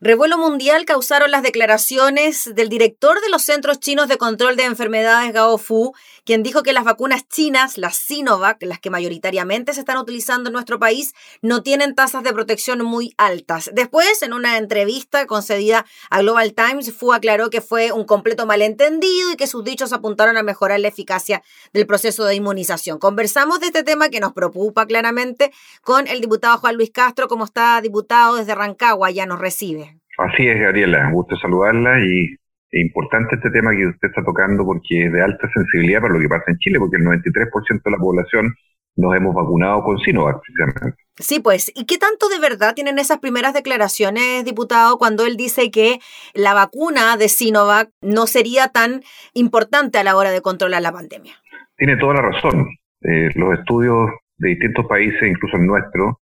Revuelo mundial causaron las declaraciones del director de los Centros Chinos de Control de Enfermedades, Gao Fu, quien dijo que las vacunas chinas, las Sinovac, las que mayoritariamente se están utilizando en nuestro país, no tienen tasas de protección muy altas. Después, en una entrevista concedida a Global Times, Fu aclaró que fue un completo malentendido y que sus dichos apuntaron a mejorar la eficacia del proceso de inmunización. Conversamos de este tema que nos preocupa claramente con el diputado Juan Luis Castro, como está diputado desde Rancagua, ya nos recibe. Así es, Gabriela, un gusto saludarla y es importante este tema que usted está tocando porque es de alta sensibilidad para lo que pasa en Chile, porque el 93% de la población nos hemos vacunado con Sinovac, precisamente. Sí, pues, ¿y qué tanto de verdad tienen esas primeras declaraciones, diputado, cuando él dice que la vacuna de Sinovac no sería tan importante a la hora de controlar la pandemia? Tiene toda la razón. Eh, los estudios de distintos países, incluso el nuestro,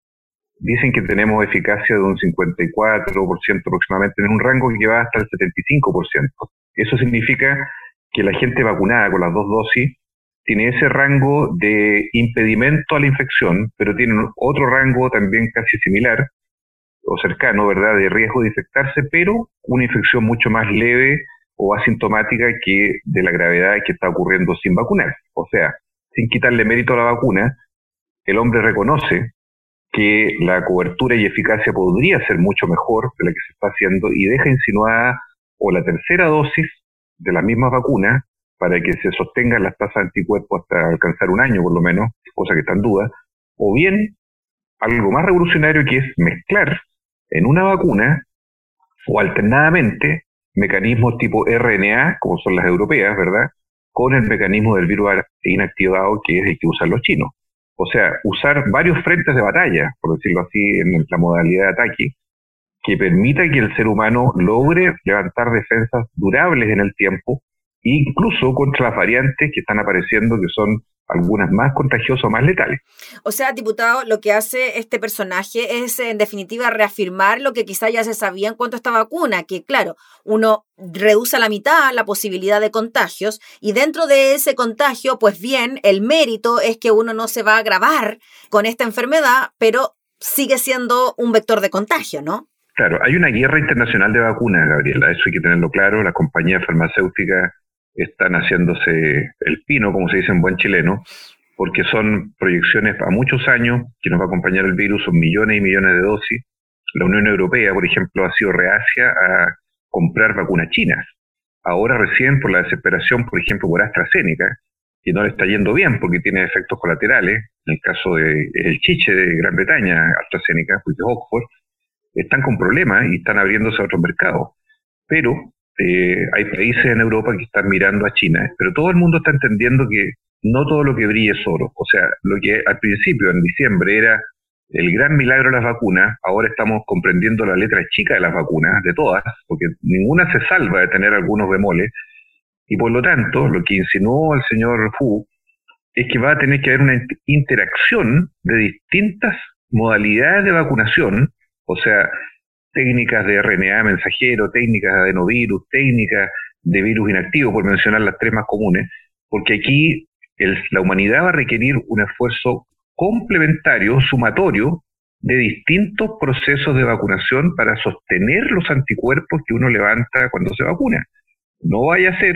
dicen que tenemos eficacia de un 54% aproximadamente, en un rango que va hasta el 75%. Eso significa que la gente vacunada con las dos dosis tiene ese rango de impedimento a la infección, pero tiene otro rango también casi similar o cercano, ¿verdad?, de riesgo de infectarse, pero una infección mucho más leve o asintomática que de la gravedad que está ocurriendo sin vacunar. O sea, sin quitarle mérito a la vacuna, el hombre reconoce que la cobertura y eficacia podría ser mucho mejor de la que se está haciendo y deja insinuada o la tercera dosis de la misma vacuna para que se sostengan las tasas de anticuerpos hasta alcanzar un año por lo menos, cosa que está en duda, o bien algo más revolucionario que es mezclar en una vacuna o alternadamente mecanismos tipo RNA, como son las europeas, ¿verdad? Con el mecanismo del virus inactivado que es el que usan los chinos. O sea, usar varios frentes de batalla, por decirlo así, en la modalidad de ataque, que permita que el ser humano logre levantar defensas durables en el tiempo, incluso contra las variantes que están apareciendo, que son algunas más contagiosas o más letales. O sea, diputado, lo que hace este personaje es en definitiva reafirmar lo que quizá ya se sabía en cuanto a esta vacuna, que claro, uno reduce a la mitad la posibilidad de contagios y dentro de ese contagio, pues bien, el mérito es que uno no se va a agravar con esta enfermedad, pero sigue siendo un vector de contagio, ¿no? Claro, hay una guerra internacional de vacunas, Gabriela, eso hay que tenerlo claro, las compañías farmacéuticas están haciéndose el pino, como se dice en buen chileno, porque son proyecciones a muchos años que nos va a acompañar el virus, son millones y millones de dosis. La Unión Europea, por ejemplo, ha sido reacia a comprar vacunas chinas. Ahora recién por la desesperación, por ejemplo, por AstraZeneca, que no le está yendo bien porque tiene efectos colaterales, en el caso del el chiche de Gran Bretaña, AstraZeneca, pues de Oxford, están con problemas y están abriéndose a otros mercados. Pero eh, hay países en Europa que están mirando a China, pero todo el mundo está entendiendo que no todo lo que brille es oro. O sea, lo que al principio, en diciembre, era el gran milagro de las vacunas, ahora estamos comprendiendo la letra chica de las vacunas, de todas, porque ninguna se salva de tener algunos bemoles, y por lo tanto, lo que insinuó el señor Fu es que va a tener que haber una interacción de distintas modalidades de vacunación, o sea, técnicas de RNA mensajero, técnicas de adenovirus, técnicas de virus inactivo, por mencionar las tres más comunes, porque aquí la humanidad va a requerir un esfuerzo complementario, sumatorio, de distintos procesos de vacunación para sostener los anticuerpos que uno levanta cuando se vacuna. No vaya a ser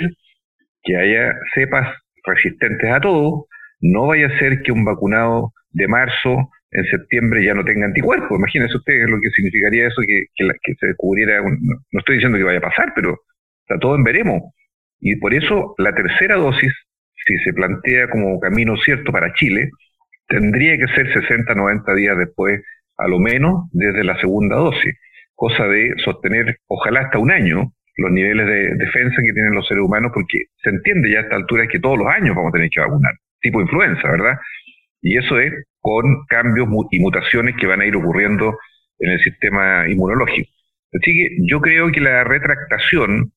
que haya cepas resistentes a todo, no vaya a ser que un vacunado de marzo en septiembre ya no tenga anticuerpos. Imagínense ustedes lo que significaría eso, que, que, se descubriera, no, estoy diciendo que vaya a pasar, pero está todo en veremos. Y por eso la tercera dosis, si se plantea como camino cierto para Chile, tendría que ser 60, 90 días después, a lo menos desde la segunda dosis, cosa de sostener, ojalá hasta un año, los niveles de defensa que tienen los seres humanos, porque se entiende ya a esta altura que todos los años vamos a tener que vacunar, tipo influenza, ¿verdad? Y eso es con cambios y mutaciones que van a ir ocurriendo en el sistema inmunológico. Así que yo creo que la retractación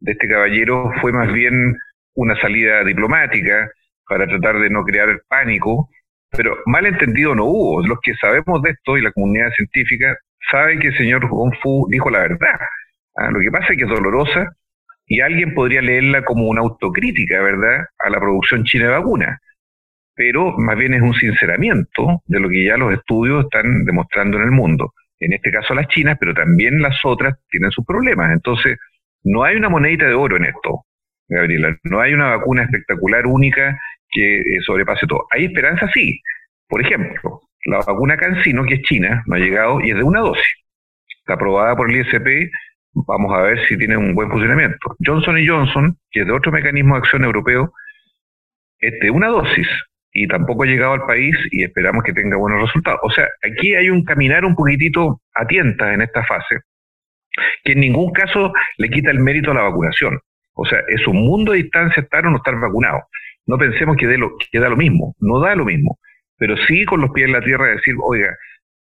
de este caballero fue más bien una salida diplomática para tratar de no crear pánico, pero mal entendido no hubo. Los que sabemos de esto y la comunidad científica saben que el señor Gong Fu dijo la verdad. Ah, lo que pasa es que es dolorosa y alguien podría leerla como una autocrítica, ¿verdad?, a la producción china de vacunas pero más bien es un sinceramiento de lo que ya los estudios están demostrando en el mundo. en este caso las chinas, pero también las otras tienen sus problemas. Entonces, no hay una monedita de oro en esto, Gabriela. No hay una vacuna espectacular, única, que eh, sobrepase todo. Hay esperanza, sí. Por ejemplo, la vacuna Cancino, que es china, no ha llegado y es de una dosis. Está aprobada por el ISP, vamos a ver si tiene un buen funcionamiento. Johnson Johnson, que es de otro mecanismo de acción europeo, es de una dosis y tampoco ha llegado al país y esperamos que tenga buenos resultados. O sea, aquí hay un caminar un poquitito a tientas en esta fase, que en ningún caso le quita el mérito a la vacunación. O sea, es un mundo de distancia estar o no estar vacunado. No pensemos que, lo, que da lo mismo, no da lo mismo, pero sí con los pies en la tierra decir, oiga,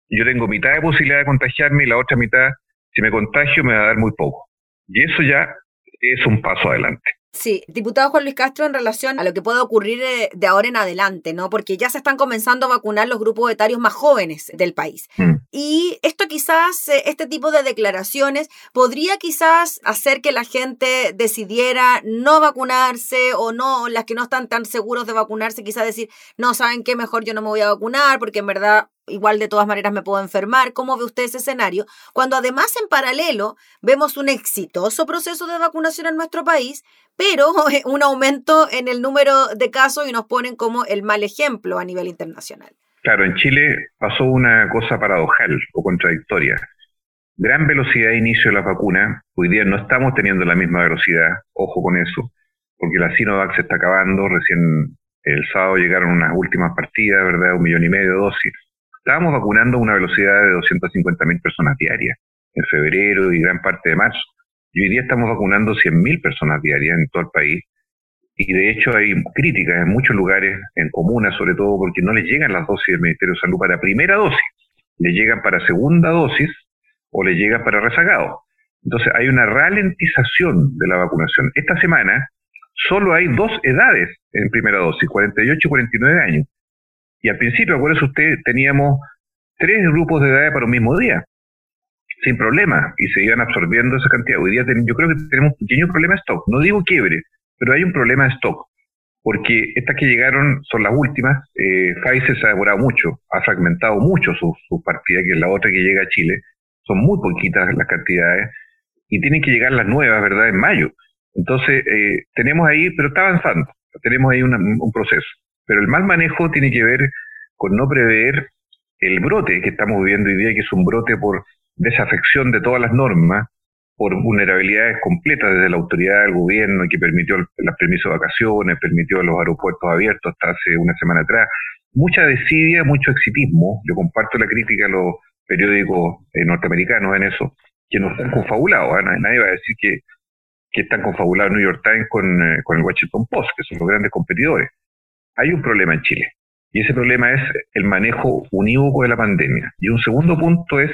yo tengo mitad de posibilidad de contagiarme y la otra mitad, si me contagio, me va a dar muy poco. Y eso ya es un paso adelante. Sí, diputado Juan Luis Castro, en relación a lo que puede ocurrir eh, de ahora en adelante, ¿no? Porque ya se están comenzando a vacunar los grupos etarios más jóvenes del país. Mm. Y esto quizás, eh, este tipo de declaraciones, podría quizás hacer que la gente decidiera no vacunarse o no, las que no están tan seguros de vacunarse, quizás decir, no, ¿saben qué? Mejor yo no me voy a vacunar porque en verdad igual de todas maneras me puedo enfermar. ¿Cómo ve usted ese escenario? Cuando además en paralelo vemos un exitoso proceso de vacunación en nuestro país, pero un aumento en el número de casos y nos ponen como el mal ejemplo a nivel internacional. Claro, en Chile pasó una cosa paradojal o contradictoria. Gran velocidad de inicio de la vacuna. Hoy día no estamos teniendo la misma velocidad, ojo con eso, porque la Sinovac se está acabando. Recién el sábado llegaron unas últimas partidas, ¿verdad? Un millón y medio de dosis Estábamos vacunando a una velocidad de 250.000 personas diarias en febrero y gran parte de marzo. Y hoy día estamos vacunando 100.000 personas diarias en todo el país. Y de hecho hay críticas en muchos lugares, en comunas sobre todo, porque no les llegan las dosis del Ministerio de Salud para primera dosis. Le llegan para segunda dosis o le llegan para rezagado. Entonces hay una ralentización de la vacunación. Esta semana solo hay dos edades en primera dosis, 48 y 49 años. Y al principio, acuérdese usted, teníamos tres grupos de edad para un mismo día, sin problema, y se iban absorbiendo esa cantidad. Hoy día yo creo que tenemos un pequeño problema de stock. No digo quiebre, pero hay un problema de stock, porque estas que llegaron son las últimas. Eh, Pfizer se ha demorado mucho, ha fragmentado mucho su, su partida, que es la otra que llega a Chile. Son muy poquitas las cantidades, y tienen que llegar las nuevas, ¿verdad?, en mayo. Entonces, eh, tenemos ahí, pero está avanzando, tenemos ahí un proceso. Pero el mal manejo tiene que ver con no prever el brote que estamos viviendo hoy día, que es un brote por desafección de todas las normas, por vulnerabilidades completas desde la autoridad del gobierno que permitió las permisos de vacaciones, permitió los aeropuertos abiertos hasta hace una semana atrás. Mucha desidia, mucho exitismo. Yo comparto la crítica a los periódicos eh, norteamericanos en eso, que no están confabulados. ¿eh? Nadie va a decir que, que están confabulados New York Times con, eh, con el Washington Post, que son los grandes competidores hay un problema en Chile. Y ese problema es el manejo unívoco de la pandemia. Y un segundo punto es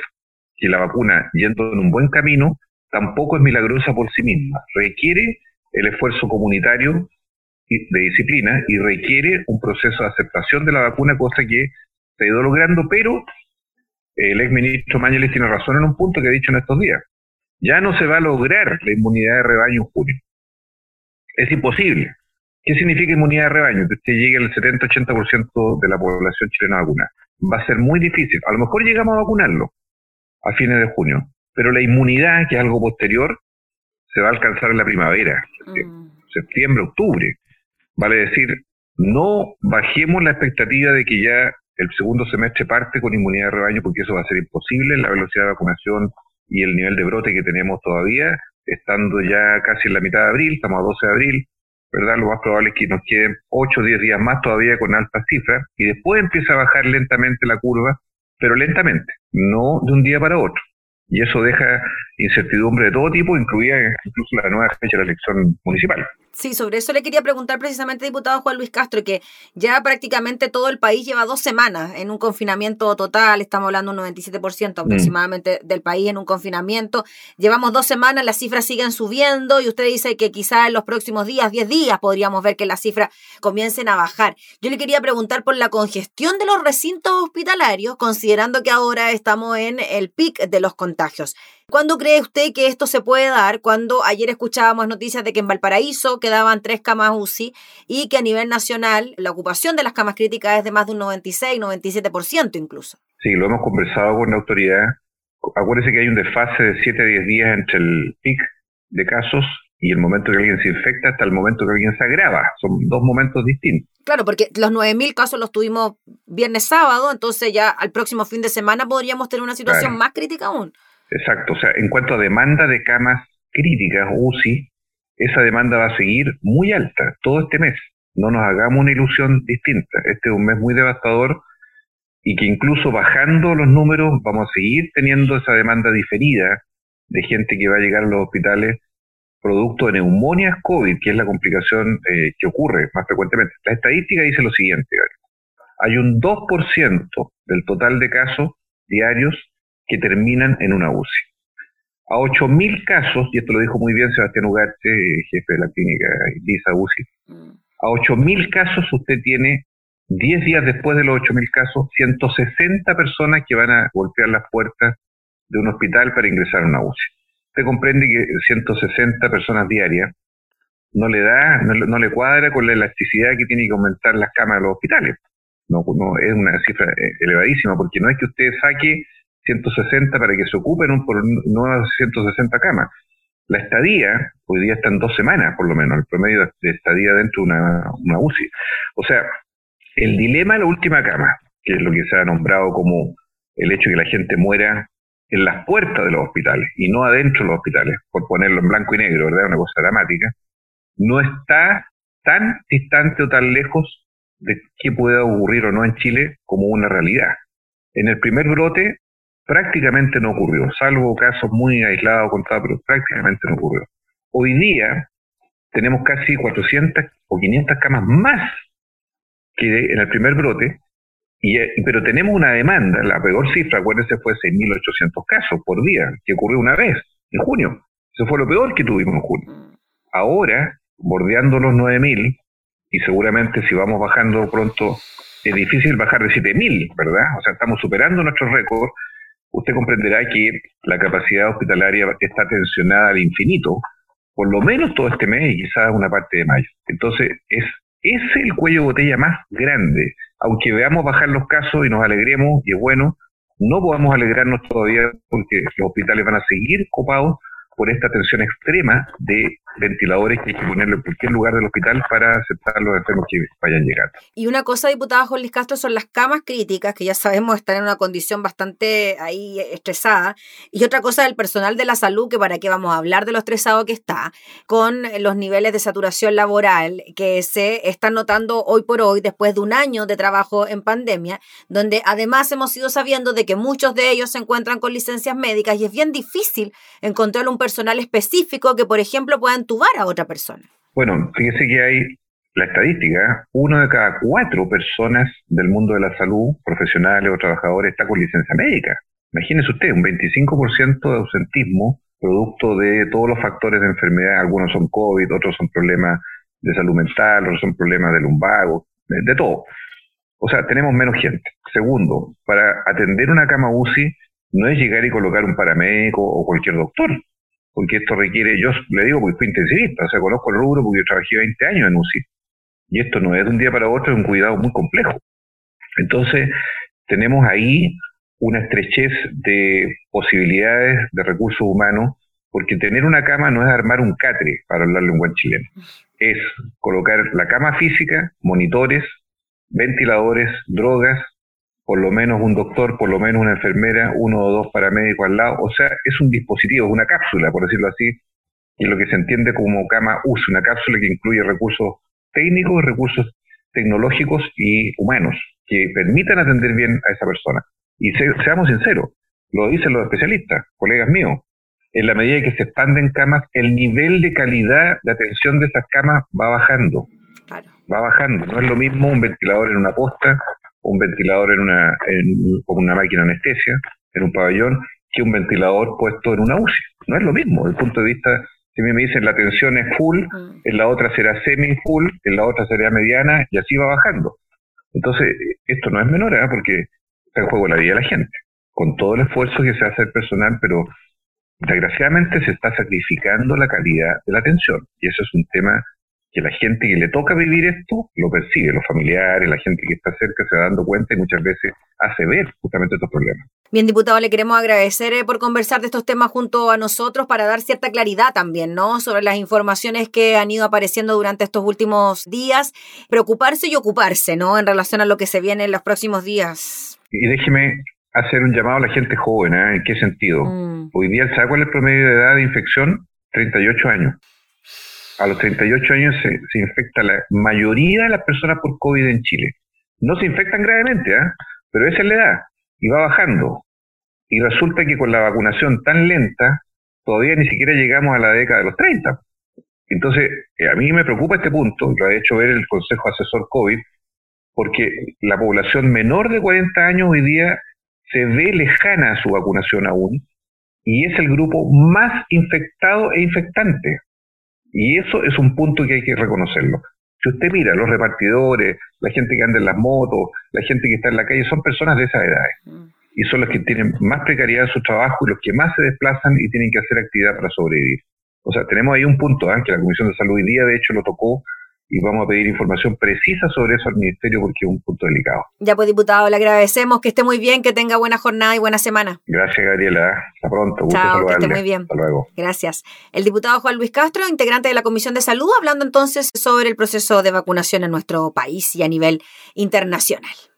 que la vacuna, yendo en un buen camino, tampoco es milagrosa por sí misma. Requiere el esfuerzo comunitario de disciplina y requiere un proceso de aceptación de la vacuna, cosa que se ha ido logrando, pero el ex ministro Mañeles tiene razón en un punto que ha dicho en estos días. Ya no se va a lograr la inmunidad de rebaño en junio. Es imposible. ¿Qué significa inmunidad de rebaño? Que usted llegue al 70-80% de la población chilena vacunada. Va a ser muy difícil. A lo mejor llegamos a vacunarlo a fines de junio, pero la inmunidad, que es algo posterior, se va a alcanzar en la primavera, mm. septiembre, octubre. Vale decir, no bajemos la expectativa de que ya el segundo semestre parte con inmunidad de rebaño, porque eso va a ser imposible, la velocidad de vacunación y el nivel de brote que tenemos todavía, estando ya casi en la mitad de abril, estamos a 12 de abril, ¿verdad? Lo más probable es que nos queden 8 o 10 días más todavía con altas cifras y después empieza a bajar lentamente la curva, pero lentamente, no de un día para otro. Y eso deja incertidumbre de todo tipo, incluida incluso la nueva fecha de la elección municipal. Sí, sobre eso le quería preguntar precisamente, diputado Juan Luis Castro, que ya prácticamente todo el país lleva dos semanas en un confinamiento total, estamos hablando de un 97% mm. aproximadamente del país en un confinamiento. Llevamos dos semanas, las cifras siguen subiendo y usted dice que quizá en los próximos días, 10 días, podríamos ver que las cifras comiencen a bajar. Yo le quería preguntar por la congestión de los recintos hospitalarios, considerando que ahora estamos en el pic de los contagios. ¿Cuándo cree usted que esto se puede dar? Cuando ayer escuchábamos noticias de que en Valparaíso quedaban tres camas UCI y que a nivel nacional la ocupación de las camas críticas es de más de un 96, 97% incluso. Sí, lo hemos conversado con la autoridad acuérdese que hay un desfase de 7 a 10 días entre el pic de casos y el momento que alguien se infecta hasta el momento que alguien se agrava. Son dos momentos distintos. Claro, porque los 9.000 casos los tuvimos viernes sábado, entonces ya al próximo fin de semana podríamos tener una situación más crítica aún. Exacto, o sea, en cuanto a demanda de camas críticas, UCI, esa demanda va a seguir muy alta todo este mes. No nos hagamos una ilusión distinta. Este es un mes muy devastador y que incluso bajando los números vamos a seguir teniendo esa demanda diferida de gente que va a llegar a los hospitales producto de neumonias COVID, que es la complicación eh, que ocurre más frecuentemente. La estadística dice lo siguiente, hay un 2% del total de casos diarios que terminan en una UCI. A 8.000 casos, y esto lo dijo muy bien Sebastián Ugarte, jefe de la clínica ISA UCI, a 8.000 casos usted tiene 10 días después de los 8.000 casos, 160 personas que van a golpear las puertas de un hospital para ingresar a una UCI. Usted comprende que 160 personas diarias no le da, no, le cuadra con la elasticidad que tiene que aumentar las camas de los hospitales. No, no, es una cifra eh, elevadísima, porque no es que usted saque 160 para que se ocupen un, por nuevas 160 camas. La estadía, hoy día está en dos semanas por lo menos, el promedio de estadía dentro de una, una UCI. O sea, el dilema de la última cama, que es lo que se ha nombrado como el hecho de que la gente muera en las puertas de los hospitales y no adentro de los hospitales, por ponerlo en blanco y negro, ¿verdad? Una cosa dramática, no está tan distante o tan lejos de qué pueda ocurrir o no en Chile como una realidad. En el primer brote prácticamente no ocurrió, salvo casos muy aislados, contados, pero prácticamente no ocurrió. Hoy día tenemos casi 400 o 500 camas más que en el primer brote, y, pero tenemos una demanda, la peor cifra, acuérdense, fue 6.800 casos por día, que ocurrió una vez, en junio. Eso fue lo peor que tuvimos en junio. Ahora, bordeando los 9.000, y seguramente si vamos bajando pronto, es difícil bajar de 7.000, ¿verdad? O sea, estamos superando nuestros récords. Usted comprenderá que la capacidad hospitalaria está tensionada al infinito, por lo menos todo este mes y quizás una parte de mayo. Entonces, es es el cuello de botella más grande. Aunque veamos bajar los casos y nos alegremos, y es bueno, no podemos alegrarnos todavía porque los hospitales van a seguir copados por esta tensión extrema de ventiladores que hay que ponerlo en cualquier lugar del hospital para aceptar los enfermos que vayan llegando. Y una cosa, diputada Jorge Castro, son las camas críticas, que ya sabemos están en una condición bastante ahí estresada. Y otra cosa del personal de la salud, que para qué vamos a hablar de lo estresado que está, con los niveles de saturación laboral que se están notando hoy por hoy, después de un año de trabajo en pandemia, donde además hemos ido sabiendo de que muchos de ellos se encuentran con licencias médicas y es bien difícil encontrar un personal específico que, por ejemplo, pueda entubar a otra persona. Bueno, fíjese que hay la estadística, uno de cada cuatro personas del mundo de la salud, profesionales o trabajadores, está con licencia médica. Imagínese usted, un 25% de ausentismo producto de todos los factores de enfermedad, algunos son COVID, otros son problemas de salud mental, otros son problemas de lumbago, de, de todo. O sea, tenemos menos gente. Segundo, para atender una cama UCI no es llegar y colocar un paramédico o cualquier doctor porque esto requiere, yo le digo porque fui intensivista, o sea, conozco el rubro porque yo trabajé 20 años en UCI, y esto no es de un día para otro, es un cuidado muy complejo. Entonces, tenemos ahí una estrechez de posibilidades de recursos humanos, porque tener una cama no es armar un catre, para hablarle en buen chileno, es colocar la cama física, monitores, ventiladores, drogas, por lo menos un doctor, por lo menos una enfermera, uno o dos paramédicos al lado. O sea, es un dispositivo, una cápsula, por decirlo así, y lo que se entiende como cama UCI, una cápsula que incluye recursos técnicos, recursos tecnológicos y humanos que permitan atender bien a esa persona. Y seamos sinceros, lo dicen los especialistas, colegas míos, en la medida que se expanden camas, el nivel de calidad de atención de esas camas va bajando. Va bajando. No es lo mismo un ventilador en una posta un ventilador en una, en, una máquina anestesia, en un pabellón, que un ventilador puesto en una UCI. No es lo mismo, desde el punto de vista, si me dicen la tensión es full, en la otra será semi-full, en la otra será mediana, y así va bajando. Entonces, esto no es menor, ¿eh? porque está en juego la vida de la gente, con todo el esfuerzo que se hace el personal, pero desgraciadamente se está sacrificando la calidad de la atención, y eso es un tema que la gente que le toca vivir esto lo percibe, los familiares, la gente que está cerca se va dando cuenta y muchas veces hace ver justamente estos problemas. Bien, diputado, le queremos agradecer eh, por conversar de estos temas junto a nosotros para dar cierta claridad también, ¿no? Sobre las informaciones que han ido apareciendo durante estos últimos días, preocuparse y ocuparse, ¿no? En relación a lo que se viene en los próximos días. Y déjeme hacer un llamado a la gente joven, ¿eh? ¿En qué sentido? Mm. Hoy día, ¿sabe cuál es el promedio de edad de infección? 38 años a los 38 años se, infecta la mayoría de las personas por COVID en Chile. No se infectan gravemente, ¿ah? pero esa es la edad y va bajando. Y resulta que con la vacunación tan lenta, todavía ni siquiera llegamos a la década de los 30. Entonces, eh, a mí me preocupa este punto, lo ha hecho ver el Consejo Asesor COVID, porque la población menor de 40 años hoy día se ve lejana a su vacunación aún, y es el grupo más infectado e infectante. Y eso es un punto que hay que reconocerlo. Si usted mira, los repartidores, la gente que anda en las motos, la gente que está en la calle, son personas de esas edades. Y son los que tienen más precariedad en su trabajo y los que más se desplazan y tienen que hacer actividad para sobrevivir. O sea, tenemos ahí un punto ¿eh? que la Comisión de Salud hoy día, de hecho, lo tocó y vamos a pedir información precisa sobre eso al Ministerio porque es un punto delicado. Ya pues, diputado, le agradecemos que esté muy bien, que tenga buena jornada y buena semana. Gracias, Gabriela. Hasta pronto. Chao, que esté muy bien. Hasta luego. Gracias. El diputado Juan Luis Castro, integrante de la Comisión de Salud, hablando entonces sobre el proceso de vacunación en nuestro país y a nivel internacional.